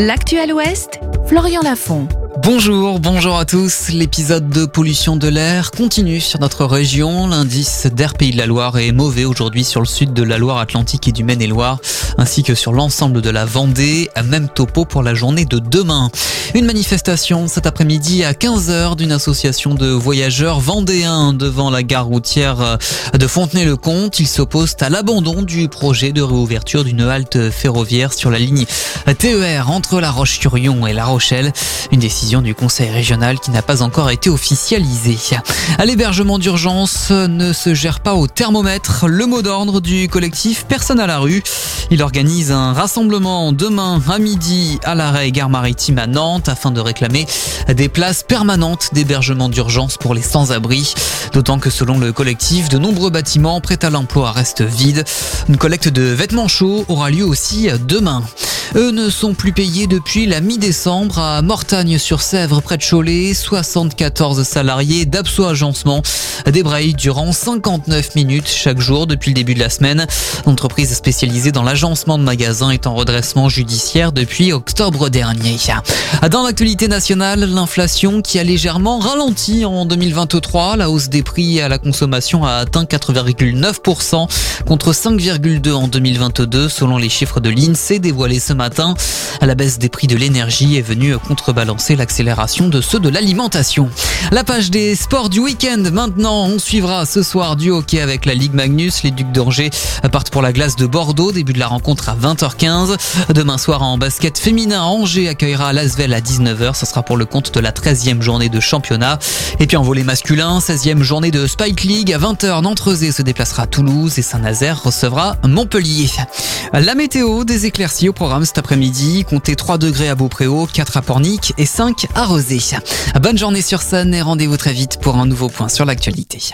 L'actuel Ouest, Florian Lafont. Bonjour, bonjour à tous. L'épisode de pollution de l'air continue sur notre région. L'indice d'air Pays de la Loire est mauvais aujourd'hui sur le sud de la Loire-Atlantique et du Maine-et-Loire, ainsi que sur l'ensemble de la Vendée, même topo pour la journée de demain. Une manifestation cet après-midi à 15h d'une association de voyageurs vendéens devant la gare routière de Fontenay-le-Comte. Ils s'opposent à l'abandon du projet de réouverture d'une halte ferroviaire sur la ligne TER entre La Roche-sur-Yon et La Rochelle. Du Conseil régional qui n'a pas encore été officialisée. À l'hébergement d'urgence ne se gère pas au thermomètre. Le mot d'ordre du collectif Personne à la rue. Il organise un rassemblement demain à midi à l'arrêt Gare Maritime à Nantes afin de réclamer des places permanentes d'hébergement d'urgence pour les sans-abri. D'autant que selon le collectif, de nombreux bâtiments prêts à l'emploi restent vides. Une collecte de vêtements chauds aura lieu aussi demain. Eux ne sont plus payés depuis la mi-décembre à Mortagne-sur-Sèvre, près de Cholet. 74 salariés d'Abso Agencement débrayent durant 59 minutes chaque jour depuis le début de la semaine. L'entreprise spécialisée dans l'agencement de magasins est en redressement judiciaire depuis octobre dernier. Dans l'actualité nationale, l'inflation qui a légèrement ralenti en 2023. La hausse des prix à la consommation a atteint 4,9% contre 5,2 en 2022 selon les chiffres de l'INSEE dévoilés ce matin. La baisse des prix de l'énergie est venue contrebalancer l'accélération de ceux de l'alimentation. La page des sports du week-end maintenant. On suivra ce soir du hockey avec la Ligue Magnus. Les Ducs d'Angers partent pour la glace de Bordeaux. Début de la rencontre à 20h15. Demain soir en basket féminin, Angers accueillera Lasvel à 19h. Ce sera pour le compte de la 13e journée de championnat. Et puis en volet masculin, 16e journée de Spike League. À 20h, Nantrezé se déplacera à Toulouse et Saint-Nazaire recevra Montpellier. La météo, des éclaircies au programme cet après-midi. Comptez 3 degrés à Beaupréau, 4 à Pornic et 5 à Rosé. Bonne journée sur scène et rendez-vous très vite pour un nouveau point sur l'actualité.